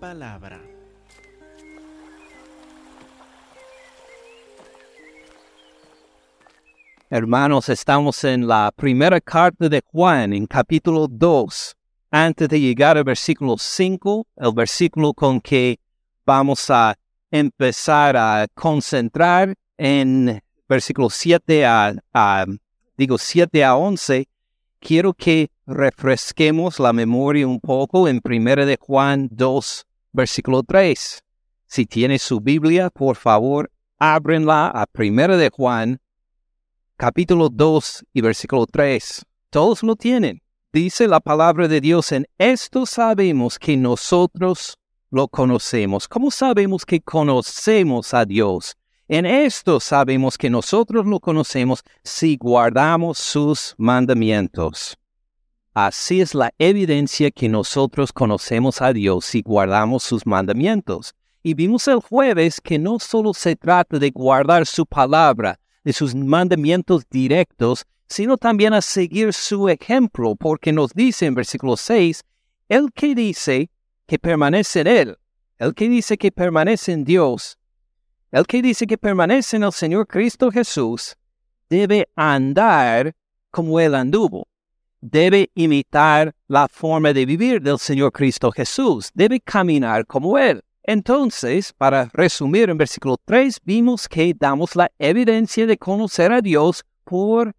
palabra. Hermanos, estamos en la primera carta de Juan, en capítulo 2. Antes de llegar al versículo 5, el versículo con que vamos a empezar a concentrar en versículo 7 a, a digo 7 a 11, quiero que refresquemos la memoria un poco en 1 de Juan 2, versículo 3. Si tiene su Biblia, por favor, ábrenla a 1 de Juan, capítulo 2 y versículo 3. Todos lo tienen. Dice la palabra de Dios, en esto sabemos que nosotros lo conocemos. ¿Cómo sabemos que conocemos a Dios? En esto sabemos que nosotros lo conocemos si guardamos sus mandamientos. Así es la evidencia que nosotros conocemos a Dios si guardamos sus mandamientos. Y vimos el jueves que no solo se trata de guardar su palabra, de sus mandamientos directos, sino también a seguir su ejemplo, porque nos dice en versículo 6, el que dice que permanece en Él, el que dice que permanece en Dios, el que dice que permanece en el Señor Cristo Jesús, debe andar como Él anduvo, debe imitar la forma de vivir del Señor Cristo Jesús, debe caminar como Él. Entonces, para resumir en versículo 3, vimos que damos la evidencia de conocer a Dios por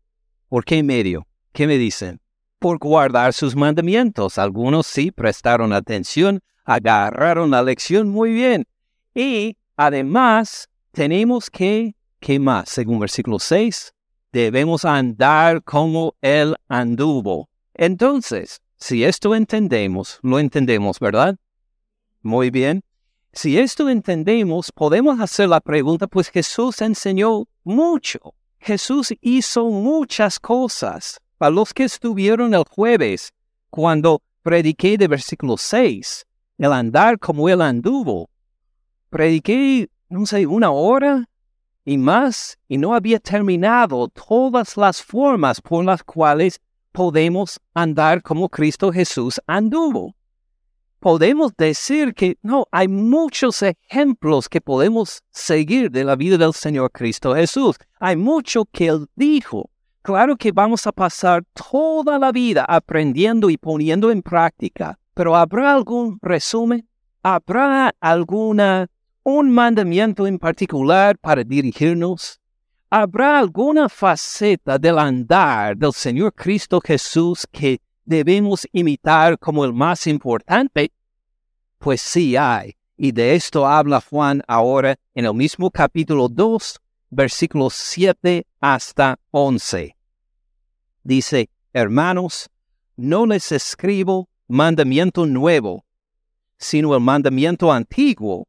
¿Por qué medio? ¿Qué me dicen? Por guardar sus mandamientos. Algunos sí prestaron atención, agarraron la lección muy bien. Y además tenemos que, ¿qué más? Según versículo 6, debemos andar como Él anduvo. Entonces, si esto entendemos, lo entendemos, ¿verdad? Muy bien. Si esto entendemos, podemos hacer la pregunta, pues Jesús enseñó mucho. Jesús hizo muchas cosas. Para los que estuvieron el jueves, cuando prediqué de versículo 6, el andar como él anduvo, prediqué, no sé, una hora y más, y no había terminado todas las formas por las cuales podemos andar como Cristo Jesús anduvo podemos decir que no, hay muchos ejemplos que podemos seguir de la vida del Señor Cristo Jesús. Hay mucho que Él dijo. Claro que vamos a pasar toda la vida aprendiendo y poniendo en práctica, pero ¿habrá algún resumen? ¿Habrá alguna, un mandamiento en particular para dirigirnos? ¿Habrá alguna faceta del andar del Señor Cristo Jesús que debemos imitar como el más importante? Pues sí hay. Y de esto habla Juan ahora en el mismo capítulo 2, versículos 7 hasta 11. Dice, hermanos, no les escribo mandamiento nuevo, sino el mandamiento antiguo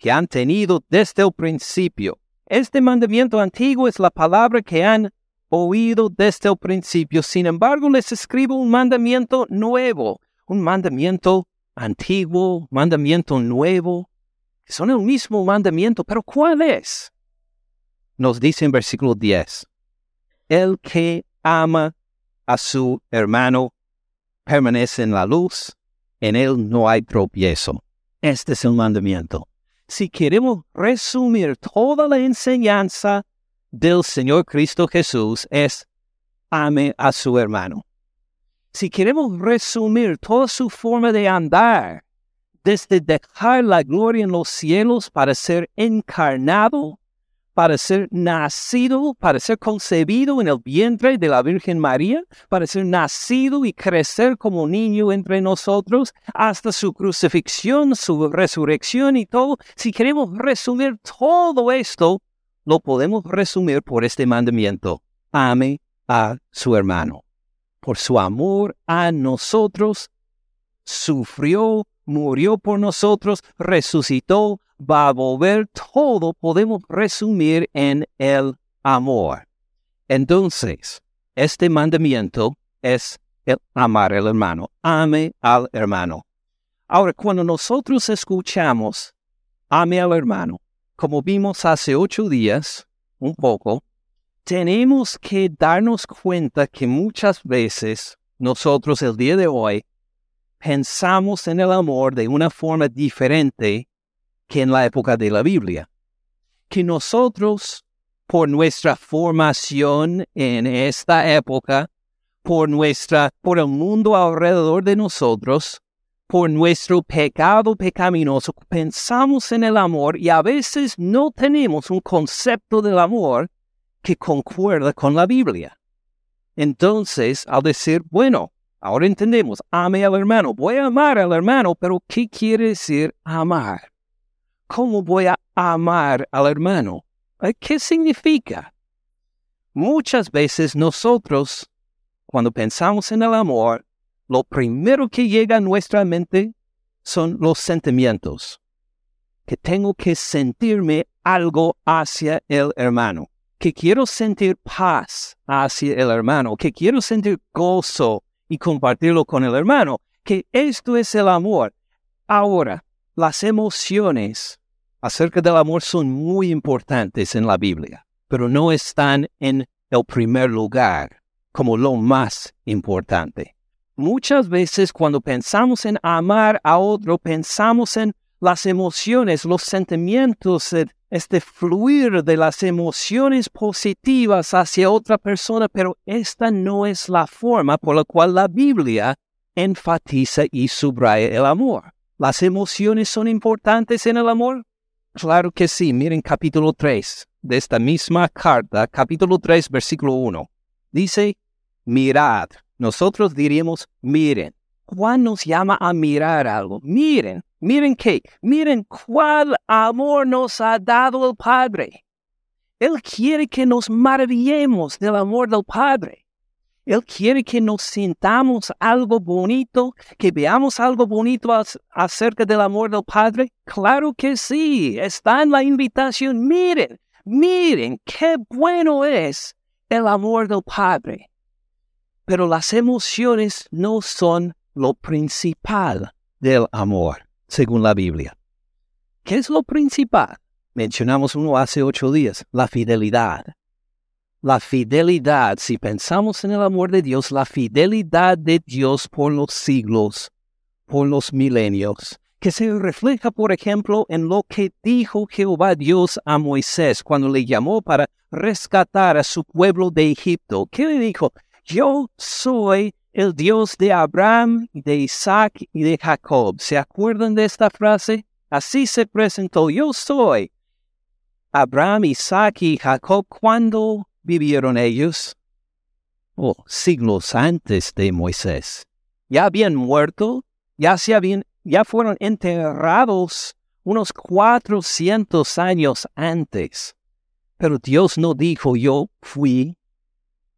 que han tenido desde el principio. Este mandamiento antiguo es la palabra que han oído desde el principio. Sin embargo, les escribo un mandamiento nuevo, un mandamiento antiguo, mandamiento nuevo. Son el mismo mandamiento, pero ¿cuál es? Nos dice en versículo 10, el que ama a su hermano permanece en la luz, en él no hay tropiezo. Este es el mandamiento. Si queremos resumir toda la enseñanza del Señor Cristo Jesús es ame a su hermano. Si queremos resumir toda su forma de andar, desde dejar la gloria en los cielos para ser encarnado, para ser nacido, para ser concebido en el vientre de la Virgen María, para ser nacido y crecer como niño entre nosotros, hasta su crucifixión, su resurrección y todo, si queremos resumir todo esto, lo podemos resumir por este mandamiento. Ame a su hermano. Por su amor a nosotros, sufrió, murió por nosotros, resucitó, va a volver, todo podemos resumir en el amor. Entonces, este mandamiento es el amar al hermano. Ame al hermano. Ahora, cuando nosotros escuchamos, ame al hermano, como vimos hace ocho días, un poco, tenemos que darnos cuenta que muchas veces nosotros el día de hoy pensamos en el amor de una forma diferente que en la época de la Biblia. Que nosotros, por nuestra formación en esta época, por nuestra, por el mundo alrededor de nosotros, por nuestro pecado pecaminoso, pensamos en el amor y a veces no tenemos un concepto del amor que concuerda con la Biblia. Entonces, al decir, bueno, ahora entendemos, ame al hermano, voy a amar al hermano, pero ¿qué quiere decir amar? ¿Cómo voy a amar al hermano? ¿Qué significa? Muchas veces nosotros, cuando pensamos en el amor, lo primero que llega a nuestra mente son los sentimientos. Que tengo que sentirme algo hacia el hermano. Que quiero sentir paz hacia el hermano. Que quiero sentir gozo y compartirlo con el hermano. Que esto es el amor. Ahora, las emociones acerca del amor son muy importantes en la Biblia, pero no están en el primer lugar como lo más importante. Muchas veces cuando pensamos en amar a otro, pensamos en las emociones, los sentimientos, este fluir de las emociones positivas hacia otra persona, pero esta no es la forma por la cual la Biblia enfatiza y subraya el amor. ¿Las emociones son importantes en el amor? Claro que sí. Miren capítulo 3 de esta misma carta, capítulo 3, versículo 1. Dice, mirad, nosotros diríamos, miren, Juan nos llama a mirar algo. Miren, miren qué, miren cuál amor nos ha dado el Padre. Él quiere que nos maravillemos del amor del Padre. Él quiere que nos sintamos algo bonito, que veamos algo bonito acerca del amor del Padre. Claro que sí, está en la invitación. Miren, miren qué bueno es el amor del Padre. Pero las emociones no son lo principal del amor, según la Biblia. ¿Qué es lo principal? Mencionamos uno hace ocho días, la fidelidad. La fidelidad, si pensamos en el amor de Dios, la fidelidad de Dios por los siglos, por los milenios, que se refleja, por ejemplo, en lo que dijo Jehová Dios a Moisés cuando le llamó para rescatar a su pueblo de Egipto. ¿Qué le dijo? yo soy el Dios de Abraham, de Isaac y de Jacob. ¿Se acuerdan de esta frase? Así se presentó, yo soy. Abraham, Isaac y Jacob, ¿cuándo vivieron ellos? Oh, siglos antes de Moisés. Ya habían muerto, ya se habían, ya fueron enterrados unos cuatrocientos años antes. Pero Dios no dijo yo fui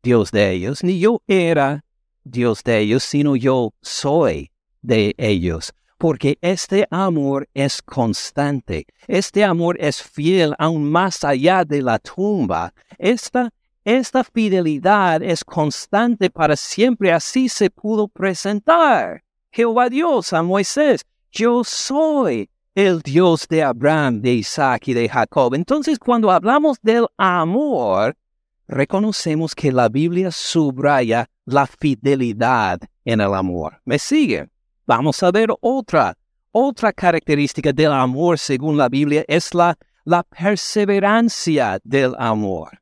Dios de ellos, ni yo era Dios de ellos, sino yo soy de ellos. Porque este amor es constante, este amor es fiel aún más allá de la tumba. Esta, esta fidelidad es constante para siempre, así se pudo presentar. Jehová Dios a Moisés, yo soy el Dios de Abraham, de Isaac y de Jacob. Entonces, cuando hablamos del amor, reconocemos que la Biblia subraya la fidelidad en el amor. ¿Me sigue? Vamos a ver otra. Otra característica del amor según la Biblia es la, la perseverancia del amor.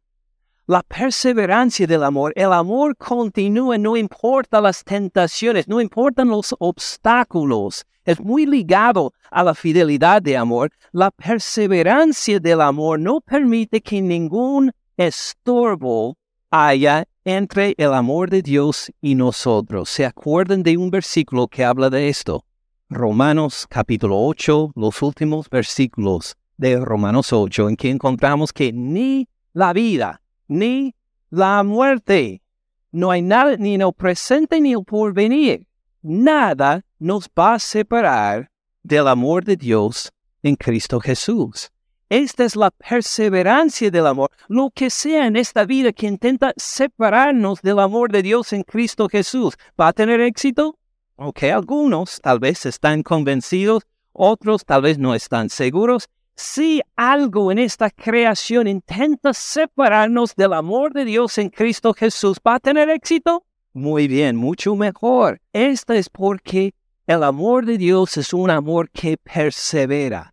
La perseverancia del amor, el amor continúa, no importa las tentaciones, no importan los obstáculos, es muy ligado a la fidelidad de amor. La perseverancia del amor no permite que ningún estorbo haya entre el amor de Dios y nosotros. ¿Se acuerdan de un versículo que habla de esto? Romanos capítulo 8, los últimos versículos de Romanos 8, en que encontramos que ni la vida, ni la muerte, no hay nada, ni en el presente ni el porvenir, nada nos va a separar del amor de Dios en Cristo Jesús. Esta es la perseverancia del amor. Lo que sea en esta vida que intenta separarnos del amor de Dios en Cristo Jesús, ¿va a tener éxito? Ok, algunos tal vez están convencidos, otros tal vez no están seguros. Si algo en esta creación intenta separarnos del amor de Dios en Cristo Jesús, ¿va a tener éxito? Muy bien, mucho mejor. Esta es porque El amor de Dios es un amor que persevera,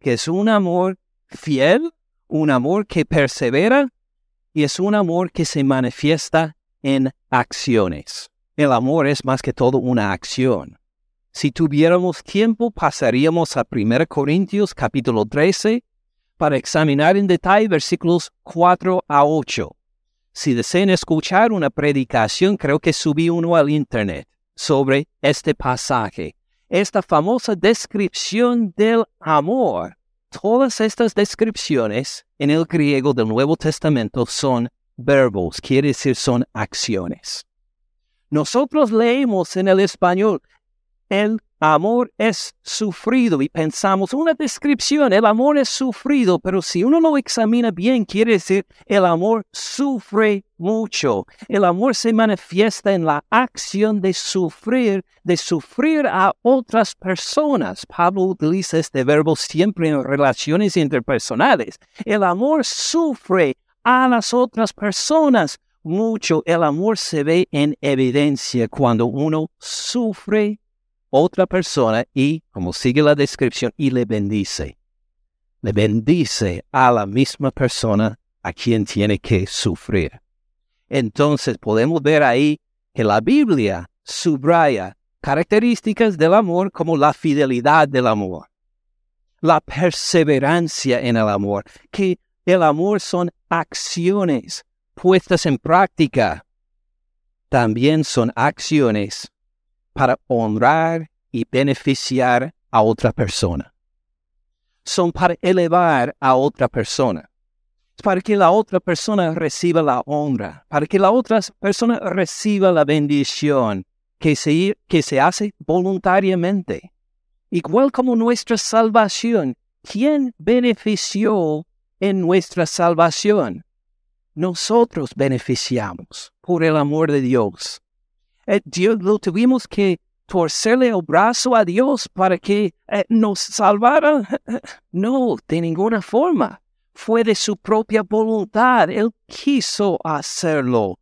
que es un amor fiel, un amor que persevera y es un amor que se manifiesta en acciones. El amor es más que todo una acción. Si tuviéramos tiempo, pasaríamos a 1 Corintios capítulo 13 para examinar en detalle versículos 4 a 8. Si desean escuchar una predicación, creo que subí uno al internet sobre este pasaje. Esta famosa descripción del amor. Todas estas descripciones en el griego del Nuevo Testamento son verbos, quiere decir son acciones. Nosotros leemos en el español, el amor es sufrido y pensamos una descripción, el amor es sufrido, pero si uno lo examina bien, quiere decir el amor sufre mucho. El amor se manifiesta en la acción de sufrir, de sufrir a otras personas. Pablo utiliza este verbo siempre en relaciones interpersonales. El amor sufre a las otras personas mucho. El amor se ve en evidencia cuando uno sufre otra persona y, como sigue la descripción, y le bendice. Le bendice a la misma persona a quien tiene que sufrir. Entonces podemos ver ahí que la Biblia subraya características del amor como la fidelidad del amor, la perseverancia en el amor, que el amor son acciones puestas en práctica. También son acciones para honrar y beneficiar a otra persona. Son para elevar a otra persona. Para que la otra persona reciba la honra, para que la otra persona reciba la bendición que se, que se hace voluntariamente. Igual como nuestra salvación, ¿quién benefició en nuestra salvación? Nosotros beneficiamos por el amor de Dios. Eh, Dios lo tuvimos que torcerle el brazo a Dios para que eh, nos salvara. No, de ninguna forma. Fue de su propia voluntad. Él quiso hacerlo.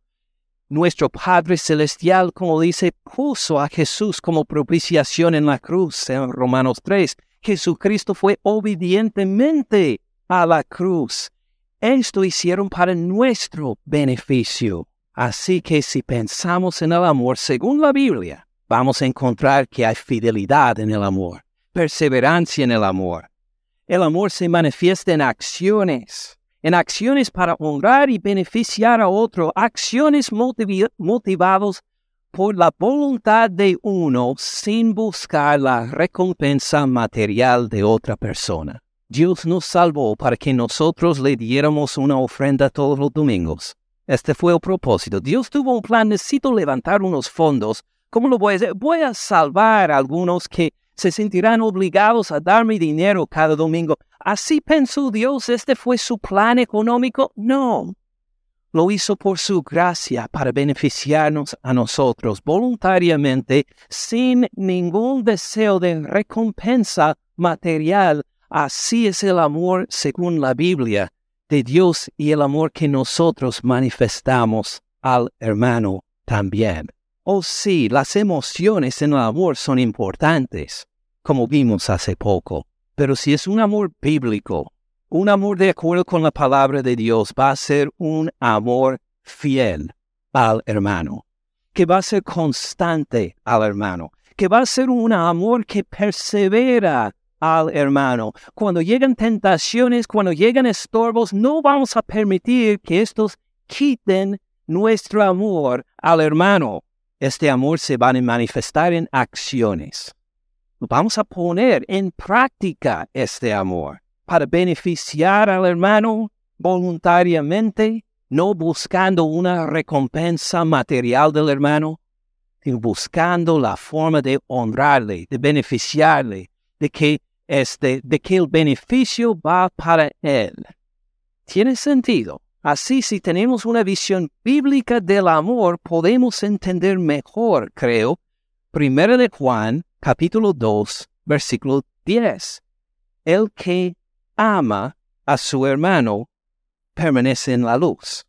Nuestro Padre Celestial, como dice, puso a Jesús como propiciación en la cruz en Romanos 3. Jesucristo fue obedientemente a la cruz. Esto hicieron para nuestro beneficio. Así que si pensamos en el amor según la Biblia, vamos a encontrar que hay fidelidad en el amor, perseverancia en el amor. El amor se manifiesta en acciones, en acciones para honrar y beneficiar a otro, acciones motivadas por la voluntad de uno sin buscar la recompensa material de otra persona. Dios nos salvó para que nosotros le diéramos una ofrenda todos los domingos este fue el propósito. Dios tuvo un plan, necesito levantar unos fondos. ¿Cómo lo voy a hacer? Voy a salvar a algunos que se sentirán obligados a darme dinero cada domingo. ¿Así pensó Dios? ¿Este fue su plan económico? No. Lo hizo por su gracia para beneficiarnos a nosotros voluntariamente, sin ningún deseo de recompensa material. Así es el amor según la Biblia de Dios y el amor que nosotros manifestamos al hermano también. Oh sí, las emociones en el amor son importantes, como vimos hace poco, pero si es un amor bíblico, un amor de acuerdo con la palabra de Dios, va a ser un amor fiel al hermano, que va a ser constante al hermano, que va a ser un amor que persevera al hermano. Cuando llegan tentaciones, cuando llegan estorbos, no vamos a permitir que estos quiten nuestro amor al hermano. Este amor se va a manifestar en acciones. Vamos a poner en práctica este amor para beneficiar al hermano voluntariamente, no buscando una recompensa material del hermano, sino buscando la forma de honrarle, de beneficiarle, de que este, de que el beneficio va para Él. Tiene sentido. Así, si tenemos una visión bíblica del amor, podemos entender mejor, creo, Primera de Juan, capítulo 2, versículo 10. El que ama a su hermano permanece en la luz.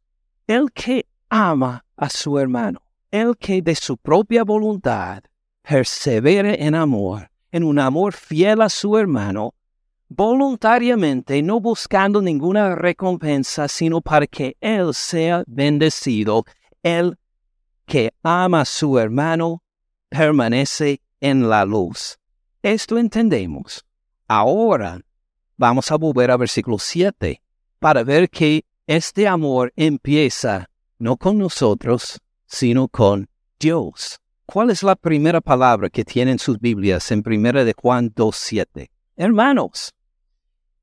El que ama a su hermano, el que de su propia voluntad persevere en amor, en un amor fiel a su hermano, voluntariamente, no buscando ninguna recompensa, sino para que él sea bendecido. El que ama a su hermano permanece en la luz. Esto entendemos. Ahora vamos a volver a versículo 7 para ver que este amor empieza no con nosotros, sino con Dios. ¿Cuál es la primera palabra que tienen sus Biblias en primera de Juan 2.7? Hermanos.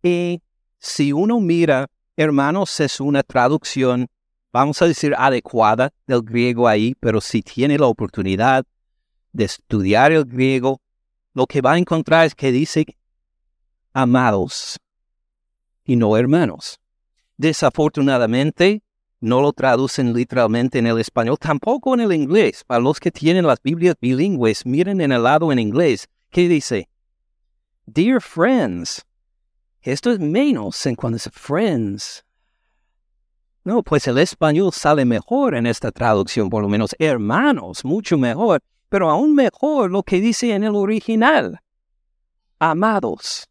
Y si uno mira, hermanos es una traducción, vamos a decir, adecuada del griego ahí, pero si tiene la oportunidad de estudiar el griego, lo que va a encontrar es que dice amados y no hermanos. Desafortunadamente, no lo traducen literalmente en el español, tampoco en el inglés. Para los que tienen las Biblias bilingües, miren en el lado en inglés, ¿qué dice? Dear friends. Esto es menos en cuando dice friends. No, pues el español sale mejor en esta traducción, por lo menos hermanos, mucho mejor, pero aún mejor lo que dice en el original. Amados.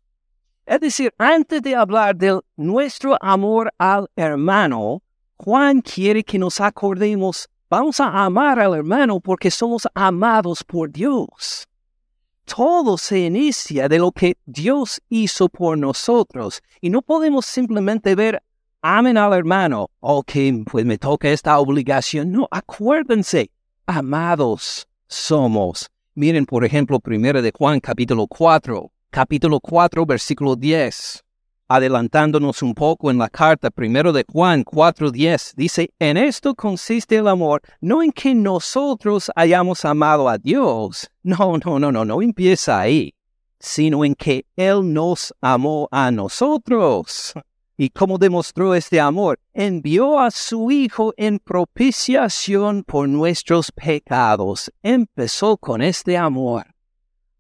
Es decir, antes de hablar de nuestro amor al hermano, Juan quiere que nos acordemos, vamos a amar al hermano porque somos amados por Dios. Todo se inicia de lo que Dios hizo por nosotros y no podemos simplemente ver, amen al hermano, ok, pues me toca esta obligación. No, acuérdense, amados somos. Miren, por ejemplo, primero de Juan capítulo 4, capítulo 4, versículo 10 adelantándonos un poco en la carta primero de Juan 4:10, dice, en esto consiste el amor, no en que nosotros hayamos amado a Dios, no, no, no, no, no empieza ahí, sino en que Él nos amó a nosotros. ¿Y cómo demostró este amor? Envió a su Hijo en propiciación por nuestros pecados. Empezó con este amor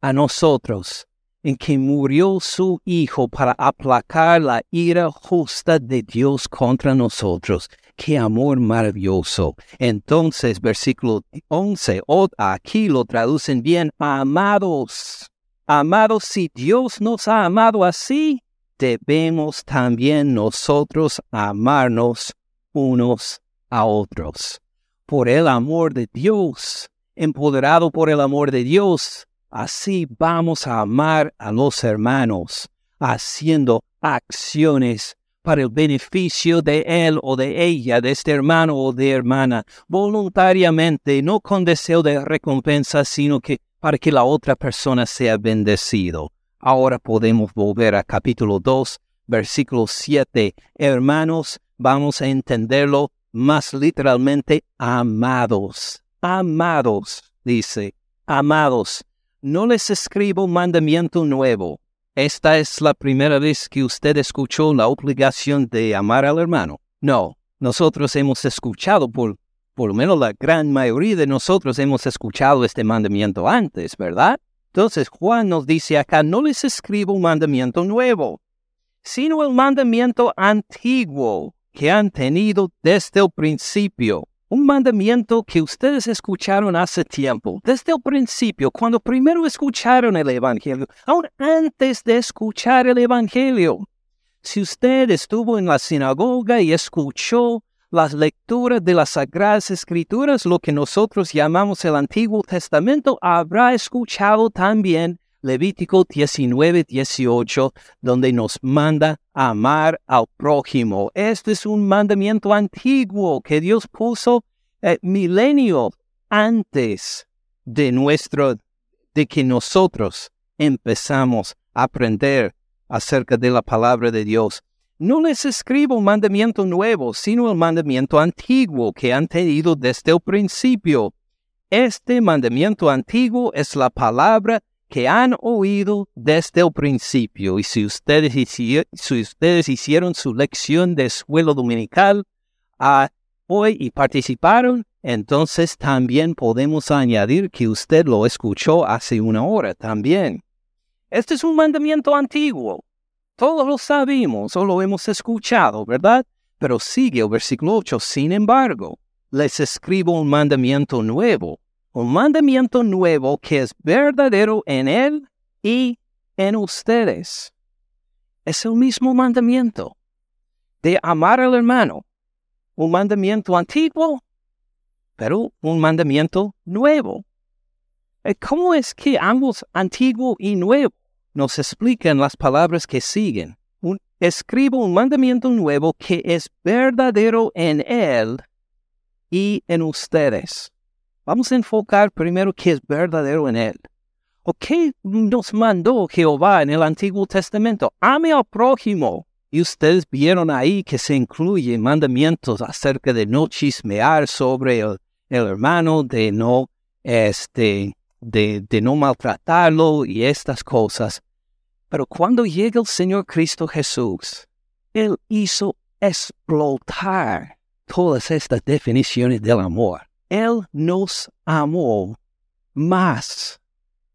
a nosotros en que murió su Hijo para aplacar la ira justa de Dios contra nosotros. ¡Qué amor maravilloso! Entonces, versículo 11, aquí lo traducen bien, amados. Amados, si Dios nos ha amado así, debemos también nosotros amarnos unos a otros. Por el amor de Dios, empoderado por el amor de Dios, Así vamos a amar a los hermanos, haciendo acciones para el beneficio de él o de ella, de este hermano o de hermana, voluntariamente, no con deseo de recompensa, sino que para que la otra persona sea bendecido. Ahora podemos volver a capítulo 2, versículo 7. Hermanos, vamos a entenderlo más literalmente, amados. Amados, dice, amados no les escribo mandamiento nuevo. Esta es la primera vez que usted escuchó la obligación de amar al hermano. No, nosotros hemos escuchado, por, por lo menos la gran mayoría de nosotros hemos escuchado este mandamiento antes, ¿verdad? Entonces Juan nos dice acá, no les escribo un mandamiento nuevo, sino el mandamiento antiguo que han tenido desde el principio un mandamiento que ustedes escucharon hace tiempo, desde el principio, cuando primero escucharon el Evangelio, aún antes de escuchar el Evangelio. Si usted estuvo en la sinagoga y escuchó las lecturas de las Sagradas Escrituras, lo que nosotros llamamos el Antiguo Testamento, habrá escuchado también Levítico 19, 18, donde nos manda amar al prójimo. Este es un mandamiento antiguo que Dios puso eh, milenio antes de nuestro, de que nosotros empezamos a aprender acerca de la palabra de Dios. No les escribo un mandamiento nuevo, sino el mandamiento antiguo que han tenido desde el principio. Este mandamiento antiguo es la palabra que han oído desde el principio. Y si ustedes, hicieron su lección de escuela dominical ah, hoy y participaron, entonces también podemos añadir que usted lo escuchó hace una hora también. Este es un mandamiento antiguo. Todos lo sabemos o lo hemos escuchado, ¿verdad? Pero sigue el versículo 8, sin embargo, les escribo un mandamiento nuevo un mandamiento nuevo que es verdadero en Él y en ustedes. Es el mismo mandamiento de amar al hermano, un mandamiento antiguo, pero un mandamiento nuevo. Eh, ¿Cómo es que ambos antiguo y nuevo nos explican las palabras que siguen? escribo un mandamiento nuevo que es verdadero en Él y en ustedes. Vamos a enfocar primero qué es verdadero en Él. ¿O qué nos mandó Jehová en el Antiguo Testamento? Ame al prójimo. Y ustedes vieron ahí que se incluyen mandamientos acerca de no chismear sobre el, hermano, de no, este, de, de no maltratarlo y estas cosas. Pero cuando llega el Señor Cristo Jesús, Él hizo explotar todas estas definiciones del amor. Él nos amó más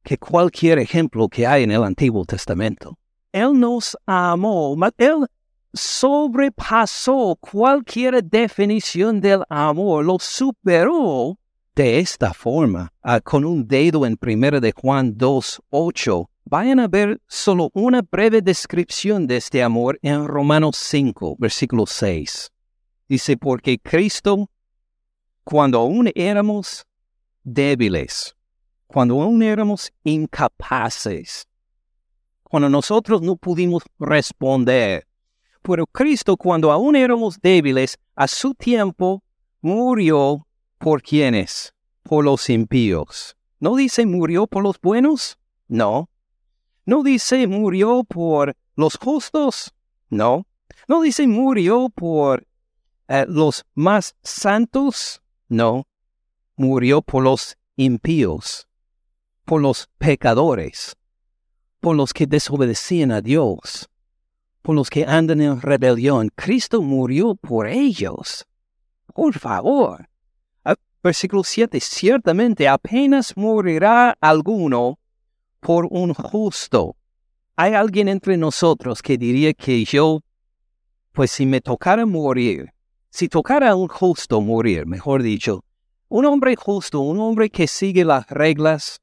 que cualquier ejemplo que hay en el Antiguo Testamento. Él nos amó, Él sobrepasó cualquier definición del amor, lo superó de esta forma, ah, con un dedo en 1 de Juan 2, 8, Vayan a ver solo una breve descripción de este amor en Romanos 5, versículo 6. Dice, porque Cristo, cuando aún éramos débiles, cuando aún éramos incapaces, cuando nosotros no pudimos responder, pero Cristo, cuando aún éramos débiles, a su tiempo murió por quienes? Por los impíos. ¿No dice murió por los buenos? No, no dice murió por los justos, no. No dice murió por eh, los más santos, no. Murió por los impíos, por los pecadores, por los que desobedecían a Dios, por los que andan en rebelión. Cristo murió por ellos. Por favor. Versículo 7. Ciertamente apenas morirá alguno por un justo. ¿Hay alguien entre nosotros que diría que yo, pues si me tocara morir, si tocara a un justo morir, mejor dicho, un hombre justo, un hombre que sigue las reglas,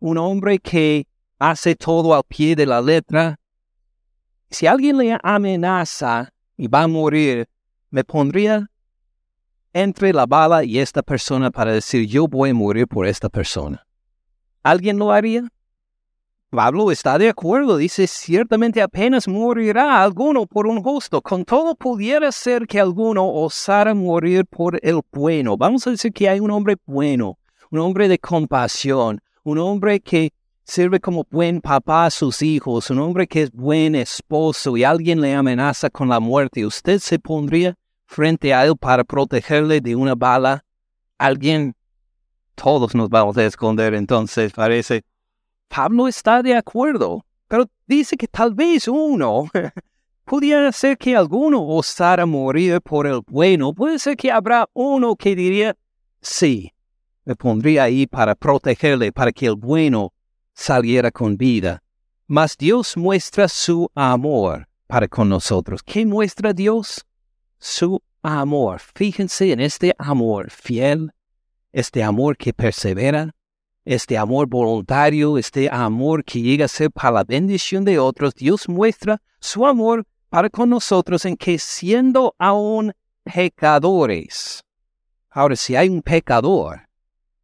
un hombre que hace todo al pie de la letra, si alguien le amenaza y va a morir, me pondría entre la bala y esta persona para decir yo voy a morir por esta persona. ¿Alguien lo haría? Pablo está de acuerdo, dice, ciertamente apenas morirá alguno por un justo, con todo pudiera ser que alguno osara morir por el bueno. Vamos a decir que hay un hombre bueno, un hombre de compasión, un hombre que sirve como buen papá a sus hijos, un hombre que es buen esposo y alguien le amenaza con la muerte. ¿Usted se pondría frente a él para protegerle de una bala? ¿Alguien? Todos nos vamos a esconder entonces, parece. Pablo está de acuerdo, pero dice que tal vez uno pudiera ser que alguno osara morir por el bueno. Puede ser que habrá uno que diría, sí, me pondría ahí para protegerle, para que el bueno saliera con vida. Mas Dios muestra su amor para con nosotros. ¿Qué muestra Dios? Su amor. Fíjense en este amor fiel, este amor que persevera, este amor voluntario, este amor que llega a ser para la bendición de otros, Dios muestra su amor para con nosotros en que siendo aún pecadores. Ahora, si hay un pecador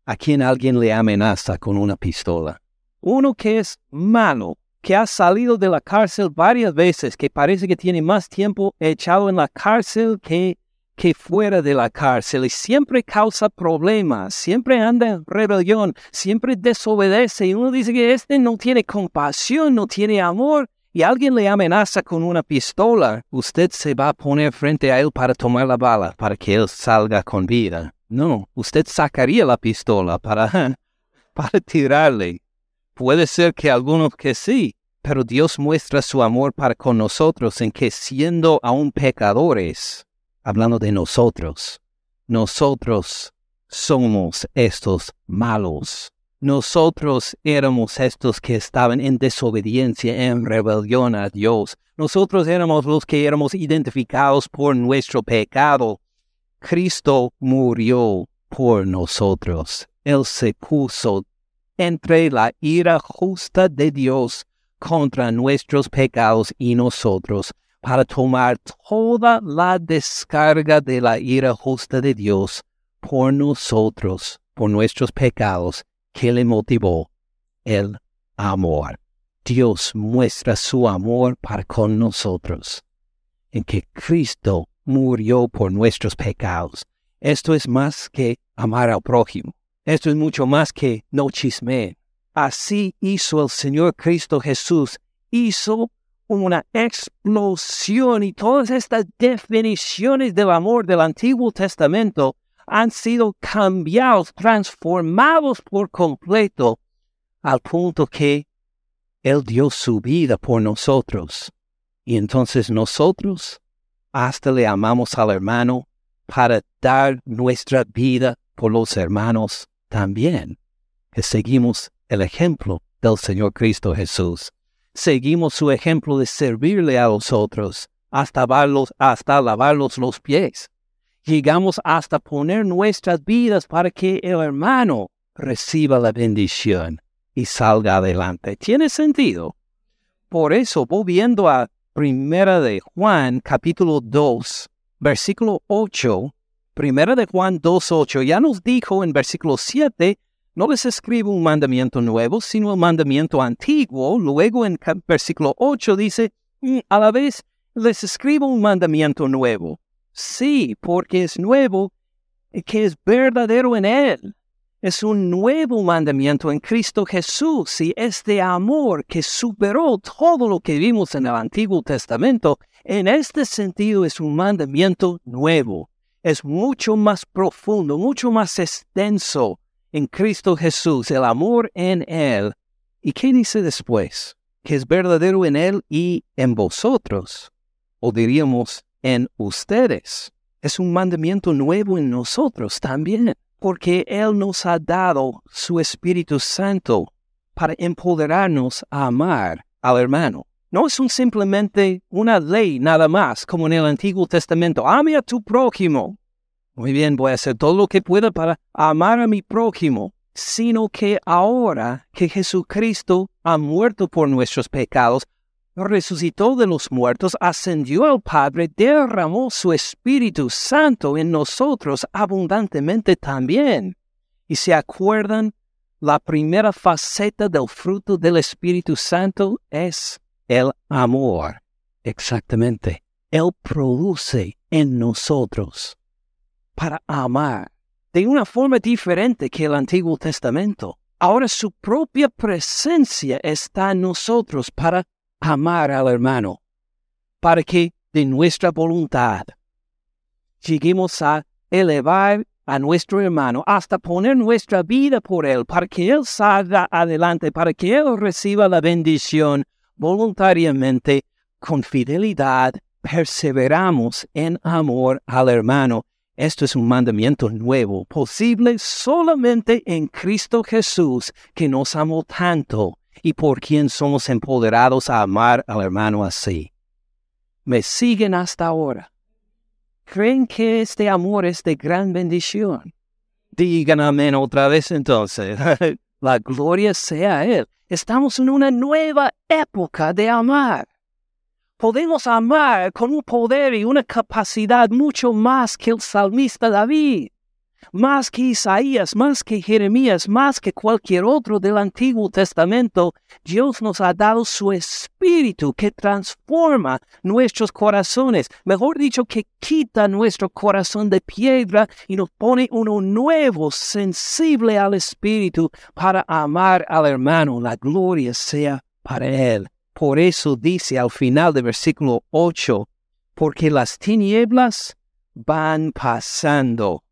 a quien alguien le amenaza con una pistola, uno que es malo, que ha salido de la cárcel varias veces, que parece que tiene más tiempo echado en la cárcel que que fuera de la cárcel y siempre causa problemas, siempre anda en rebelión, siempre desobedece y uno dice que este no tiene compasión, no tiene amor y alguien le amenaza con una pistola, usted se va a poner frente a él para tomar la bala, para que él salga con vida. No, usted sacaría la pistola para, para tirarle. Puede ser que algunos que sí, pero Dios muestra su amor para con nosotros en que siendo aún pecadores, hablando de nosotros. Nosotros somos estos malos. Nosotros éramos estos que estaban en desobediencia, en rebelión a Dios. Nosotros éramos los que éramos identificados por nuestro pecado. Cristo murió por nosotros. Él se puso entre la ira justa de Dios contra nuestros pecados y nosotros, para tomar toda la descarga de la ira justa de Dios por nosotros, por nuestros pecados, que le motivó el amor. Dios muestra su amor para con nosotros, en que Cristo murió por nuestros pecados. Esto es más que amar al prójimo. Esto es mucho más que no chisme. Así hizo el Señor Cristo Jesús. Hizo una explosión y todas estas definiciones del amor del Antiguo Testamento han sido cambiados, transformados por completo, al punto que Él dio su vida por nosotros. Y entonces nosotros hasta le amamos al hermano para dar nuestra vida por los hermanos también. Que seguimos el ejemplo del Señor Cristo Jesús. Seguimos su ejemplo de servirle a los otros hasta, hasta lavarlos los pies. Llegamos hasta poner nuestras vidas para que el hermano reciba la bendición y salga adelante. ¿Tiene sentido? Por eso, volviendo a Primera de Juan, capítulo 2, versículo 8, Primera de Juan 2, 8, ya nos dijo en versículo 7, no les escribo un mandamiento nuevo, sino un mandamiento antiguo. Luego en versículo 8 dice, mm, a la vez les escribo un mandamiento nuevo. Sí, porque es nuevo, que es verdadero en Él. Es un nuevo mandamiento en Cristo Jesús y este amor que superó todo lo que vimos en el Antiguo Testamento. En este sentido es un mandamiento nuevo. Es mucho más profundo, mucho más extenso en Cristo Jesús, el amor en Él. ¿Y qué dice después? Que es verdadero en Él y en vosotros. O diríamos en ustedes. Es un mandamiento nuevo en nosotros también, porque Él nos ha dado su Espíritu Santo para empoderarnos a amar al hermano. No es simplemente una ley nada más, como en el Antiguo Testamento. Ame a tu prójimo. Muy bien, voy a hacer todo lo que pueda para amar a mi prójimo, sino que ahora que Jesucristo ha muerto por nuestros pecados, resucitó de los muertos, ascendió al Padre, derramó su Espíritu Santo en nosotros abundantemente también. Y se acuerdan, la primera faceta del fruto del Espíritu Santo es el amor. Exactamente. Él produce en nosotros para amar de una forma diferente que el Antiguo Testamento. Ahora su propia presencia está en nosotros para amar al hermano, para que de nuestra voluntad lleguemos a elevar a nuestro hermano hasta poner nuestra vida por él, para que él salga adelante, para que él reciba la bendición voluntariamente, con fidelidad, perseveramos en amor al hermano. Esto es un mandamiento nuevo, posible solamente en Cristo Jesús, que nos amó tanto y por quien somos empoderados a amar al hermano así. Me siguen hasta ahora. ¿Creen que este amor es de gran bendición? Digan amén otra vez entonces. La gloria sea a Él. Estamos en una nueva época de amar. Podemos amar con un poder y una capacidad mucho más que el salmista David más que Isaías, más que Jeremías, más que cualquier otro del Antiguo Testamento, Dios nos ha dado su espíritu que transforma nuestros corazones, mejor dicho, que quita nuestro corazón de piedra y nos pone uno nuevo, sensible al espíritu para amar al hermano. La gloria sea para él. Por eso dice al final del versículo 8, porque las tinieblas van pasando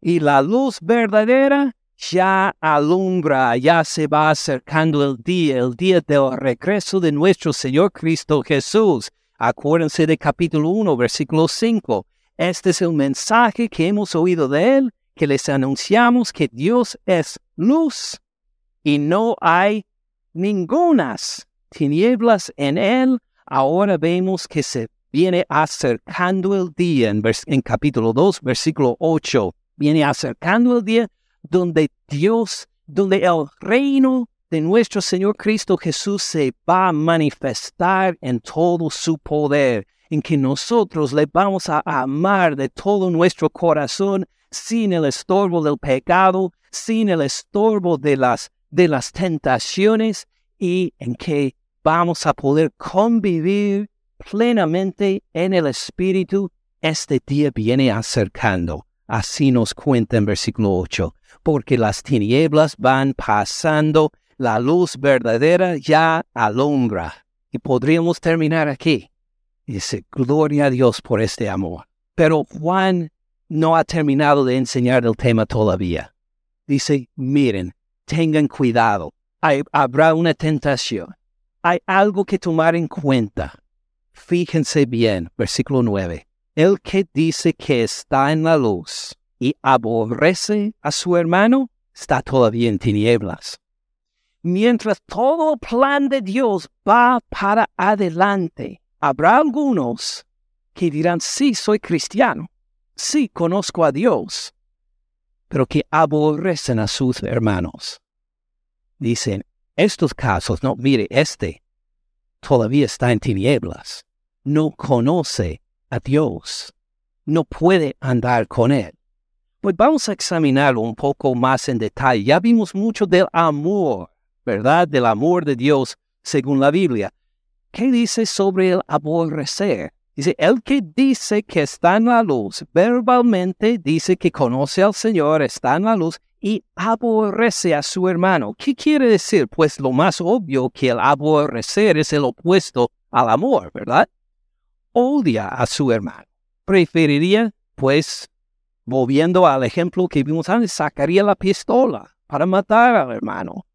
y la luz verdadera ya alumbra, ya se va acercando el día, el día del regreso de nuestro Señor Cristo Jesús. Acuérdense de capítulo 1, versículo 5. Este es el mensaje que hemos oído de Él, que les anunciamos que Dios es luz y no hay ningunas tinieblas en Él. Ahora vemos que se viene acercando el día en, en capítulo 2, versículo 8 viene acercando el día donde Dios, donde el reino de nuestro Señor Cristo Jesús se va a manifestar en todo su poder, en que nosotros le vamos a amar de todo nuestro corazón sin el estorbo del pecado, sin el estorbo de las, de las tentaciones y en que vamos a poder convivir plenamente en el Espíritu. Este día viene acercando. Así nos cuenta en versículo 8, porque las tinieblas van pasando la luz verdadera ya alumbra. Y podríamos terminar aquí. Dice, gloria a Dios por este amor. Pero Juan no ha terminado de enseñar el tema todavía. Dice, miren, tengan cuidado. Habrá una tentación. Hay algo que tomar en cuenta. Fíjense bien, versículo 9. El que dice que está en la luz y aborrece a su hermano, está todavía en tinieblas mientras todo el plan de Dios va para adelante, habrá algunos que dirán, sí, soy cristiano, sí, conozco a Dios, pero que aborrecen a sus hermanos. Dicen, estos casos, no, mire, este todavía está en tinieblas, no conoce a Dios, no puede andar con Él. Pues vamos a examinarlo un poco más en detalle. Ya vimos mucho del amor ¿verdad? Del amor de Dios según la Biblia. ¿Qué dice sobre el aborrecer? Dice, el que dice que está en la luz, verbalmente dice que conoce al Señor, está en la luz y aborrece a su hermano. ¿Qué quiere decir? Pues lo más obvio que el aborrecer es el opuesto al amor, ¿verdad? Odia a su hermano. Preferiría, pues, volviendo al ejemplo que vimos antes, sacaría la pistola para matar al hermano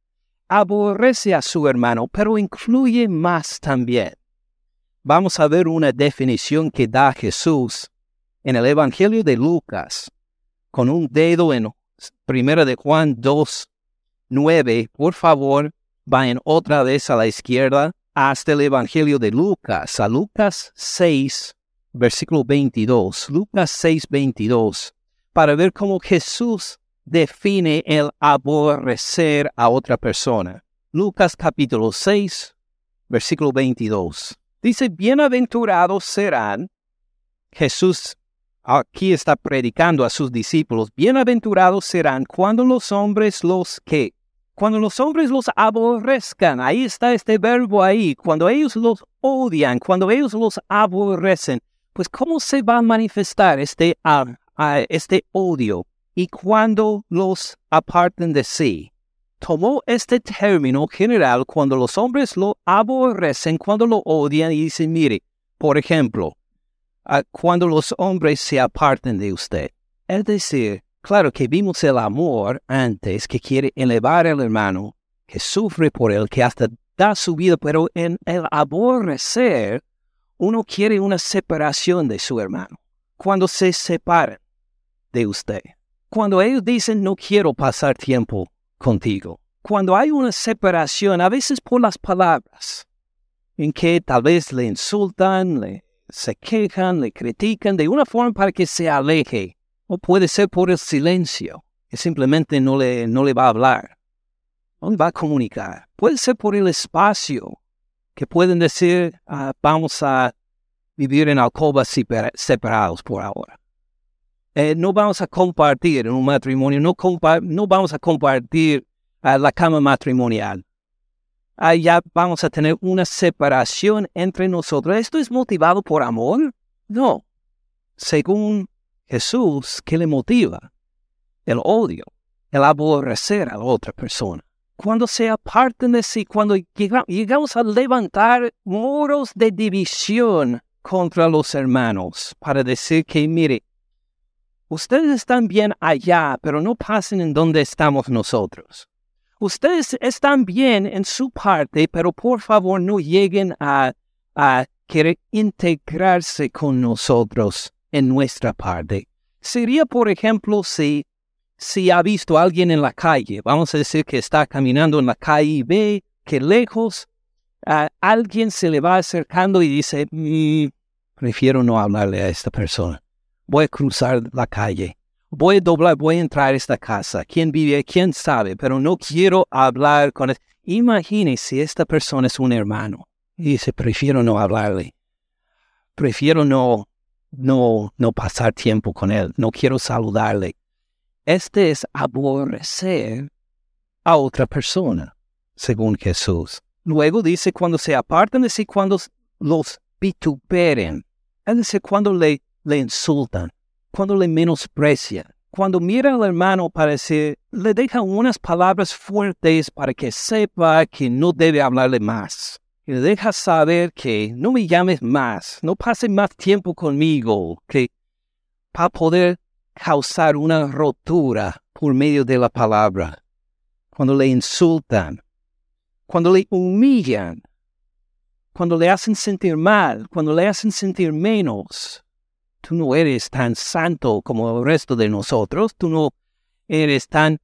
aborrece a su hermano, pero incluye más también. Vamos a ver una definición que da Jesús en el Evangelio de Lucas, con un dedo en 1 de Juan 2, 9. Por favor, vayan otra vez a la izquierda hasta el Evangelio de Lucas, a Lucas 6, versículo 22. Lucas 6, 22, para ver cómo Jesús define el aborrecer a otra persona. Lucas capítulo 6, versículo 22. Dice, bienaventurados serán, Jesús aquí está predicando a sus discípulos, bienaventurados serán cuando los hombres los que, cuando los hombres los aborrezcan, ahí está este verbo ahí, cuando ellos los odian, cuando ellos los aborrecen, pues ¿cómo se va a manifestar este, uh, este odio? y cuando los aparten de sí. Tomó este término general cuando los hombres lo aborrecen, cuando lo odian y dicen, mire, por ejemplo, cuando los hombres se aparten de usted. Es decir, claro que vimos el amor antes que quiere elevar al hermano, que sufre por él, que hasta da su vida, pero en el aborrecer, uno quiere una separación de su hermano. Cuando se separan de usted. Cuando ellos dicen no quiero pasar tiempo contigo, cuando hay una separación, a veces por las palabras, en que tal vez le insultan, le se quejan, le critican de una forma para que se aleje, o puede ser por el silencio, que simplemente no le, no le va a hablar, no le va a comunicar. Puede ser por el espacio, que pueden decir, ah, vamos a vivir en alcobas separados por ahora. Eh, no vamos a compartir en un matrimonio, no, no vamos a compartir uh, la cama matrimonial. Allá vamos a tener una separación entre nosotros. ¿Esto es motivado por amor? No. Según Jesús, ¿qué le motiva? El odio, el aborrecer a la otra persona. Cuando se aparten de sí, cuando llegamos a levantar muros de división contra los hermanos para decir que, mire, Ustedes están bien allá, pero no pasen en donde estamos nosotros. Ustedes están bien en su parte, pero por favor no lleguen a, querer integrarse con nosotros en nuestra parte. Sería, por ejemplo, si, si ha visto a alguien en la calle, vamos a decir que está caminando en la calle y ve que lejos alguien se le va acercando y dice, mm, prefiero no hablarle a esta persona voy a cruzar la calle. Voy a doblar, voy a entrar a esta casa. ¿Quién vive? ¿Quién sabe? Pero no quiero hablar con él. Imagine si esta persona es un hermano y dice, prefiero no hablarle. Prefiero no, no, no pasar tiempo con él. No quiero saludarle. Este es aborrecer a otra persona, según Jesús. Luego dice, cuando se apartan de sí, cuando los vituperen, es decir, cuando le, le insultan, cuando le menosprecian, cuando mira al hermano para decir, le deja unas palabras fuertes para que sepa que no debe hablarle más. Y le deja saber que no me llames más, no pase más tiempo conmigo, que para poder causar una rotura por medio de la palabra. Cuando le insultan, cuando le humillan, cuando le hacen sentir mal, cuando le hacen sentir menos. Tú no eres tan santo como el resto de nosotros, tú no eres tan...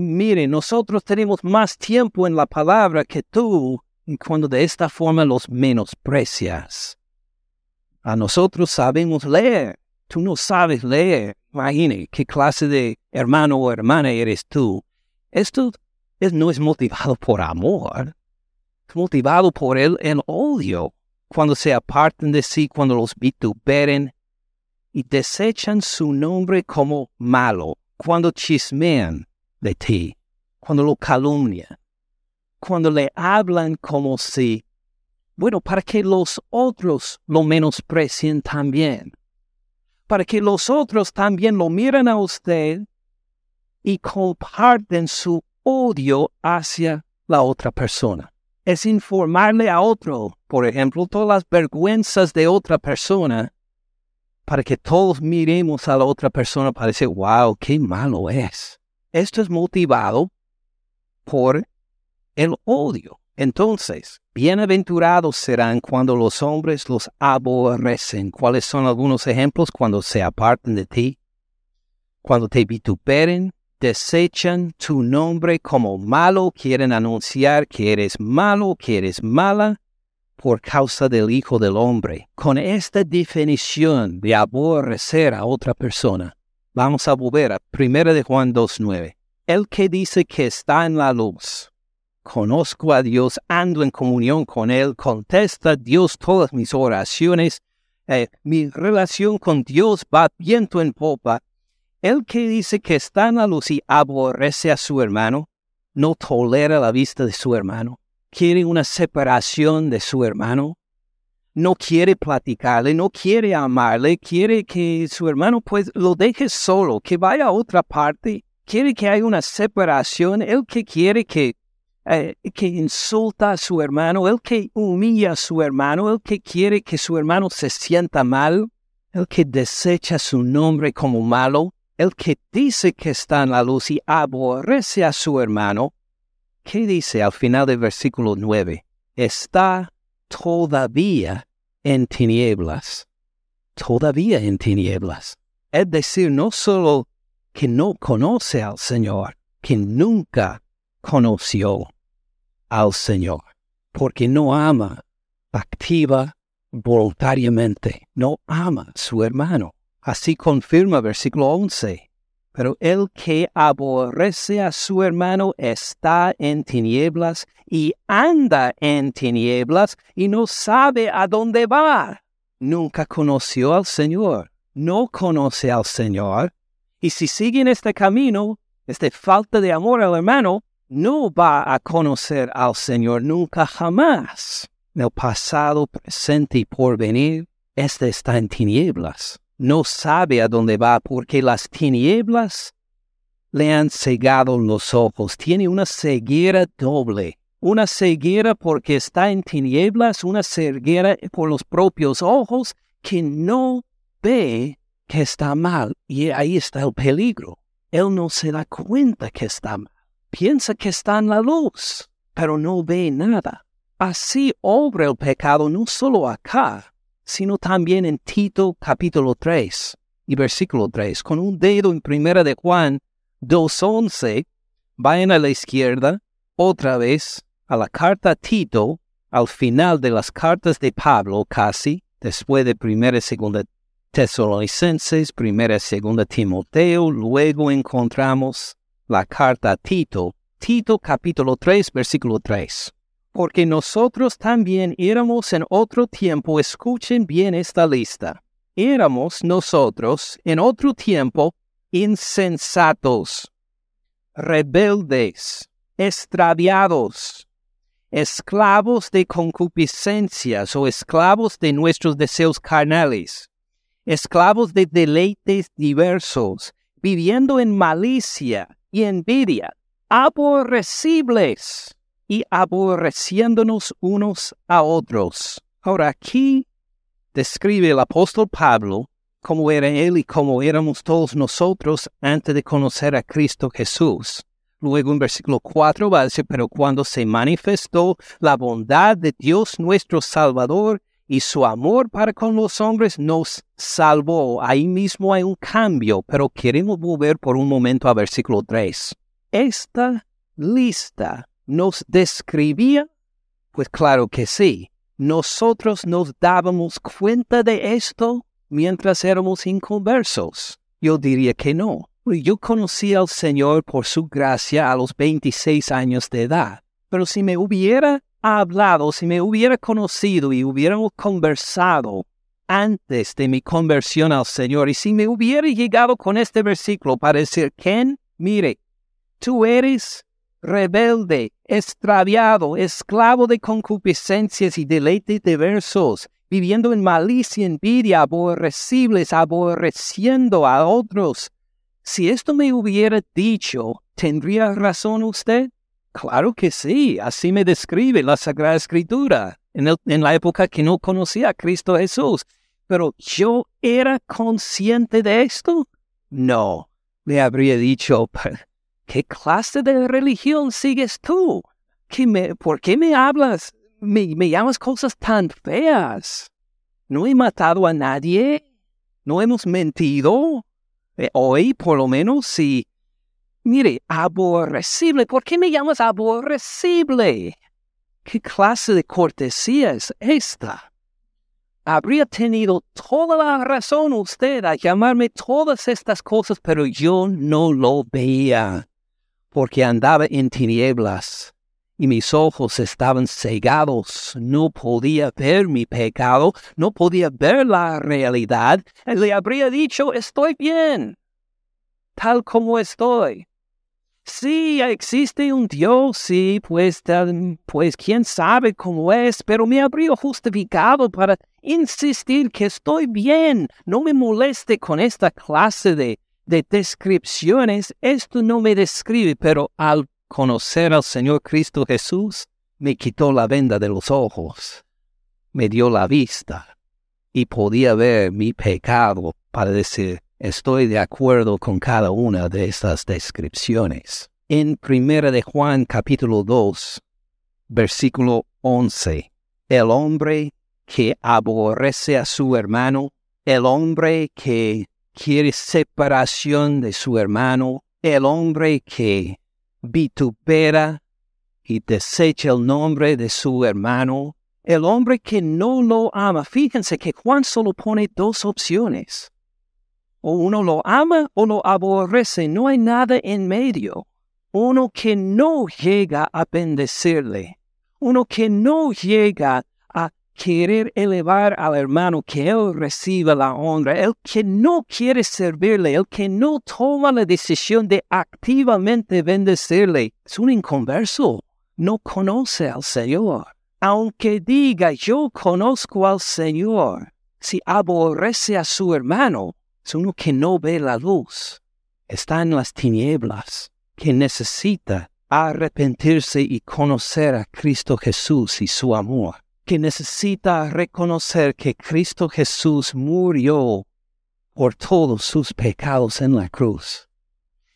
mire, nosotros tenemos más tiempo en la palabra que tú, cuando de esta forma los menosprecias. A nosotros sabemos leer, tú no sabes leer. Imagine qué clase de hermano o hermana eres tú. Esto no es motivado por amor, es motivado por el, el odio. Cuando se aparten de sí, cuando los vituperen y desechan su nombre como malo, cuando chismean de ti, cuando lo calumnian, cuando le hablan como si, bueno, para que los otros lo menosprecien también, para que los otros también lo miren a usted y comparten su odio hacia la otra persona. Es informarle a otro, por ejemplo, todas las vergüenzas de otra persona, para que todos miremos a la otra persona para decir, wow, qué malo es. Esto es motivado por el odio. Entonces, bienaventurados serán cuando los hombres los aborrecen. ¿Cuáles son algunos ejemplos cuando se aparten de ti? Cuando te vituperen, desechan tu nombre como malo, quieren anunciar que eres malo, que eres mala por causa del Hijo del Hombre. Con esta definición de aborrecer a otra persona, vamos a volver a 1 de Juan 2.9. El que dice que está en la luz, conozco a Dios, ando en comunión con Él, contesta Dios todas mis oraciones, eh, mi relación con Dios va viento en popa, el que dice que está en la luz y aborrece a su hermano, no tolera la vista de su hermano, quiere una separación de su hermano, no quiere platicarle, no quiere amarle, quiere que su hermano pues lo deje solo, que vaya a otra parte, quiere que haya una separación, el que quiere que, eh, que insulta a su hermano, el que humilla a su hermano, el que quiere que su hermano se sienta mal, el que desecha su nombre como malo, el que dice que está en la luz y aborrece a su hermano, ¿qué dice al final del versículo 9? Está todavía en tinieblas. Todavía en tinieblas. Es decir, no solo que no conoce al Señor, que nunca conoció al Señor, porque no ama activa voluntariamente, no ama a su hermano. Así confirma versículo 11. Pero el que aborrece a su hermano está en tinieblas y anda en tinieblas y no sabe a dónde va. Nunca conoció al Señor, no conoce al Señor. Y si sigue en este camino, esta falta de amor al hermano, no va a conocer al Señor nunca jamás. En el pasado, presente y por venir, este está en tinieblas no sabe a dónde va porque las tinieblas le han cegado los ojos. Tiene una ceguera doble. Una ceguera porque está en tinieblas, una ceguera por los propios ojos que no ve que está mal. Y ahí está el peligro. Él no se da cuenta que está mal. Piensa que está en la luz, pero no ve nada. Así obra el pecado no solo acá, sino también en Tito capítulo 3 y versículo 3. Con un dedo en primera de Juan 2.11, vayan a la izquierda, otra vez a la carta Tito, al final de las cartas de Pablo casi, después de primera y segunda primera segunda Timoteo, luego encontramos la carta a Tito, Tito capítulo 3, versículo 3. Porque nosotros también éramos en otro tiempo, escuchen bien esta lista, éramos nosotros en otro tiempo insensatos, rebeldes, extraviados, esclavos de concupiscencias o esclavos de nuestros deseos carnales esclavos de deleites diversos, viviendo en malicia y envidia, aborrecibles y aborreciéndonos unos a otros. Ahora aquí describe el apóstol Pablo cómo era él y cómo éramos todos nosotros antes de conocer a Cristo Jesús. Luego en versículo 4 va a decir, pero cuando se manifestó la bondad de Dios nuestro Salvador y su amor para con los hombres nos salvó. Ahí mismo hay un cambio, pero queremos volver por un momento a versículo 3. Esta lista nos describía, pues claro que sí, nosotros nos dábamos cuenta de esto mientras éramos inconversos. Yo diría que no. Yo conocí al Señor por su gracia a los 26 años de edad. Pero si me hubiera hablado, si me hubiera conocido y hubiéramos conversado antes de mi conversión al Señor, y si me hubiera llegado con este versículo para decir, Ken, mire, tú eres rebelde, extraviado, esclavo de concupiscencias y deleites diversos, viviendo en malicia envidia, aborrecibles, aborreciendo a otros. Si esto me hubiera dicho, ¿tendría razón usted? Claro que sí, así me describe la Sagrada Escritura en, en la época que no conocía a Cristo Jesús. Pero yo era consciente de esto. No, me habría dicho, ¿qué clase de religión sigues tú? ¿Qué me, ¿Por qué me hablas? Me, me llamas cosas tan feas. No he matado a nadie. No hemos mentido. Eh, hoy, por lo menos, si Mire, aborrecible. ¿Por qué me llamas aborrecible? ¿Qué clase de cortesía es esta? Habría tenido toda la razón usted a llamarme todas estas cosas, pero yo no lo veía, porque andaba en tinieblas y mis ojos estaban cegados. No podía ver mi pecado, no podía ver la realidad. Le habría dicho, estoy bien, tal como estoy. Sí, existe un Dios, sí, pues, pues quién sabe cómo es, pero me habría justificado para insistir que estoy bien. No me moleste con esta clase de, de descripciones. Esto no me describe, pero al conocer al Señor Cristo Jesús, me quitó la venda de los ojos, me dio la vista y podía ver mi pecado para decir, Estoy de acuerdo con cada una de estas descripciones. En Primera de Juan capítulo 2, versículo 11, el hombre que aborrece a su hermano, el hombre que quiere separación de su hermano, el hombre que vitupera y desecha el nombre de su hermano, el hombre que no lo ama. Fíjense que Juan solo pone dos opciones. O uno lo ama o lo aborrece, no hay nada en medio. Uno que no llega a bendecirle, uno que no llega querer elevar al hermano, que él reciba la honra, el que no quiere servirle, el que no toma la decisión de activamente bendecirle, es un inconverso, no conoce al Señor. Aunque diga yo conozco al Señor, si aborrece a su hermano, es uno que no ve la luz, está en las tinieblas, que necesita arrepentirse y conocer a Cristo Jesús y su amor, que necesita reconocer que Cristo Jesús murió por todos sus pecados en la cruz.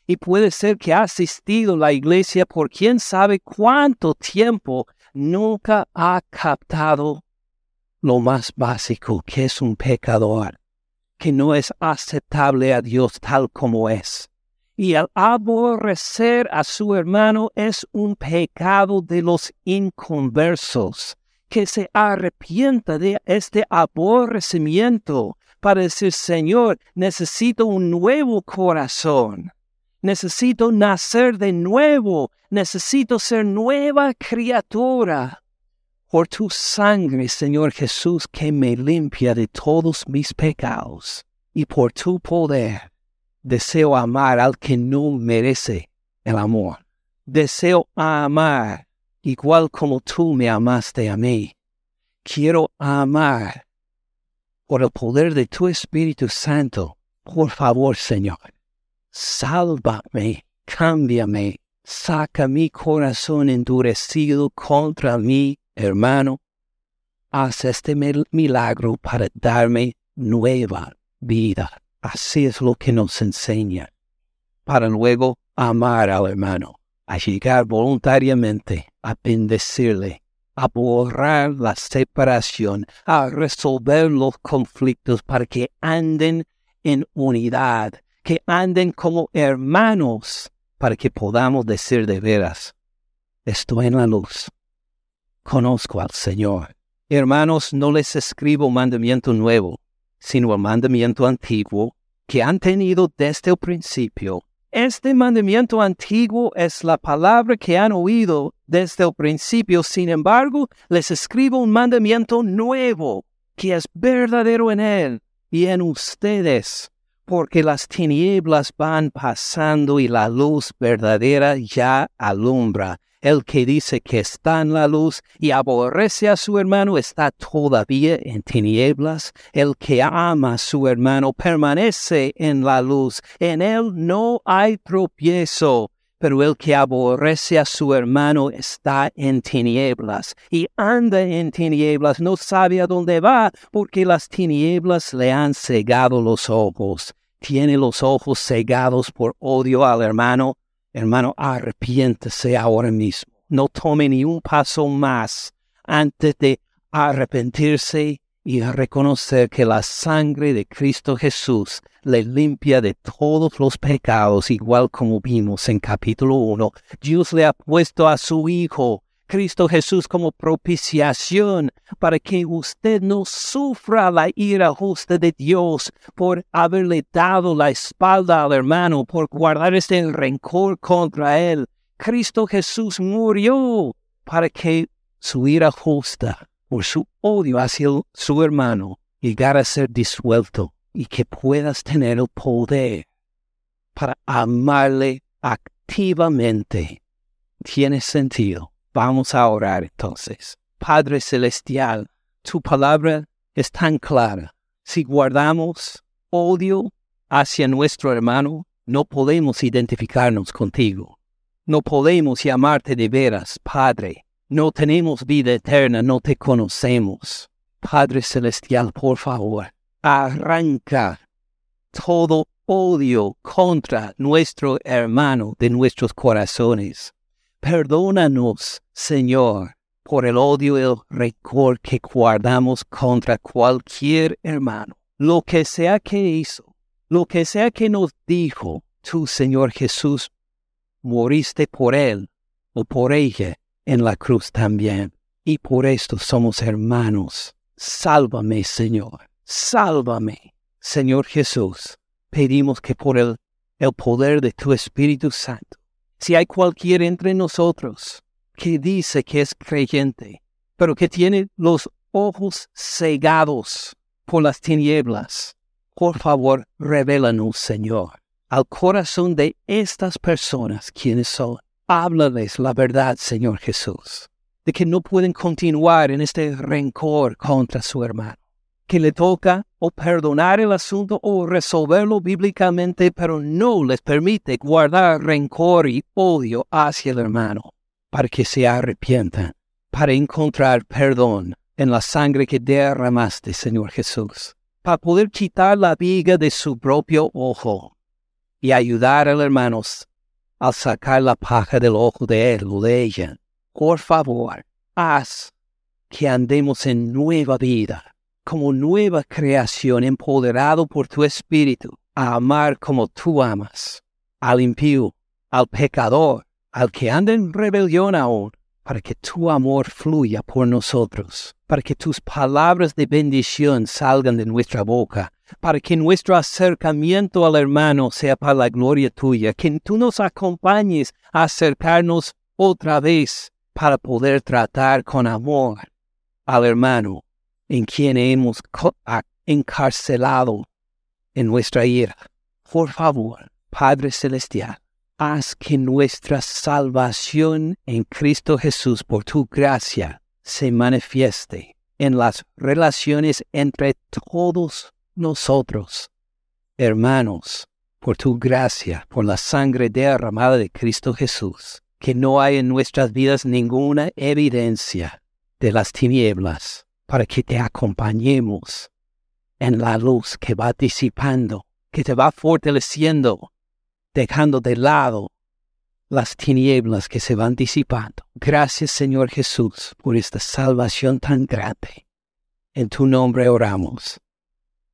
Y puede ser que ha asistido la iglesia por quién sabe cuánto tiempo, nunca ha captado lo más básico que es un pecador que no es aceptable a Dios tal como es. Y el aborrecer a su hermano es un pecado de los inconversos, que se arrepienta de este aborrecimiento para decir, Señor, necesito un nuevo corazón. Necesito nacer de nuevo. Necesito ser nueva criatura. Por tu sangre, Señor Jesús, que me limpia de todos mis pecados. Y por tu poder, deseo amar al que no merece el amor. Deseo amar igual como tú me amaste a mí. Quiero amar por el poder de tu Espíritu Santo. Por favor, Señor, sálvame, cámbiame, saca mi corazón endurecido contra mi hermano. Haz este milagro para darme nueva vida. Así es lo que nos enseña. Para luego amar al hermano a llegar voluntariamente a bendecirle, a borrar la separación, a resolver los conflictos para que anden en unidad, que anden como hermanos, para que podamos decir de veras, estoy en la luz, conozco al Señor. Hermanos, no les escribo mandamiento nuevo, sino el mandamiento antiguo que han tenido desde el principio este mandamiento antiguo es la palabra que han oído desde el principio, sin embargo, les escribo un mandamiento nuevo, que es verdadero en él y en ustedes, porque las tinieblas van pasando y la luz verdadera ya alumbra. El que dice que está en la luz y aborrece a su hermano está todavía en tinieblas. El que ama a su hermano permanece en la luz. En él no hay tropiezo. Pero el que aborrece a su hermano está en tinieblas y anda en tinieblas, no sabe a dónde va, porque las tinieblas le han cegado los ojos. Tiene los ojos cegados por odio al hermano Hermano, arrepiéntese ahora mismo. No tome ni un paso más antes de arrepentirse y reconocer que la sangre de Cristo Jesús le limpia de todos los pecados, igual como vimos en capítulo 1. Dios le ha puesto a su Hijo, Cristo Jesús, como propiciación para que usted no sufra la ira justa de Dios por haberle dado la espalda al hermano, por guardar este rencor contra él. Cristo Jesús murió para que su ira justa por su odio hacia su hermano llegara a ser disuelto y que puedas tener el poder para amarle activamente. Tiene sentido. Vamos a orar entonces. Padre Celestial, tu palabra es tan clara. Si guardamos odio hacia nuestro hermano, no podemos identificarnos contigo. No podemos llamarte de veras, Padre. No tenemos vida eterna, no te conocemos. Padre Celestial, por favor, arranca todo odio contra nuestro hermano de nuestros corazones. Perdónanos, Señor, por el odio y el rencor que guardamos contra cualquier hermano. Lo que sea que hizo, lo que sea que nos dijo, tú, Señor Jesús, moriste por él o por ella en la cruz también. Y por esto somos hermanos. Sálvame, Señor. Sálvame, Señor Jesús. Pedimos que por el, el poder de tu Espíritu Santo, si hay cualquiera entre nosotros que dice que es creyente, pero que tiene los ojos cegados por las tinieblas, por favor, revélanos, Señor, al corazón de estas personas quienes son Háblales la verdad, Señor Jesús, de que no pueden continuar en este rencor contra su hermano, que le toca o perdonar el asunto o resolverlo bíblicamente, pero no les permite guardar rencor y odio hacia el hermano, para que se arrepientan, para encontrar perdón en la sangre que derramaste, Señor Jesús, para poder quitar la viga de su propio ojo y ayudar al hermano al sacar la paja del ojo de él o de ella. Por favor, haz que andemos en nueva vida, como nueva creación empoderado por tu espíritu, a amar como tú amas, al impío, al pecador, al que anda en rebelión aún, para que tu amor fluya por nosotros, para que tus palabras de bendición salgan de nuestra boca, para que nuestro acercamiento al hermano sea para la gloria tuya, que tú nos acompañes a acercarnos otra vez para poder tratar con amor al hermano en quien hemos encarcelado en nuestra ira. Por favor, Padre Celestial, haz que nuestra salvación en Cristo Jesús por tu gracia se manifieste en las relaciones entre todos nosotros, hermanos, por tu gracia, por la sangre derramada de Cristo Jesús, que no hay en nuestras vidas ninguna evidencia de las tinieblas, para que te acompañemos en la luz que va disipando, que te va fortaleciendo, dejando de lado las tinieblas que se van disipando. Gracias Señor Jesús por esta salvación tan grande. En tu nombre oramos.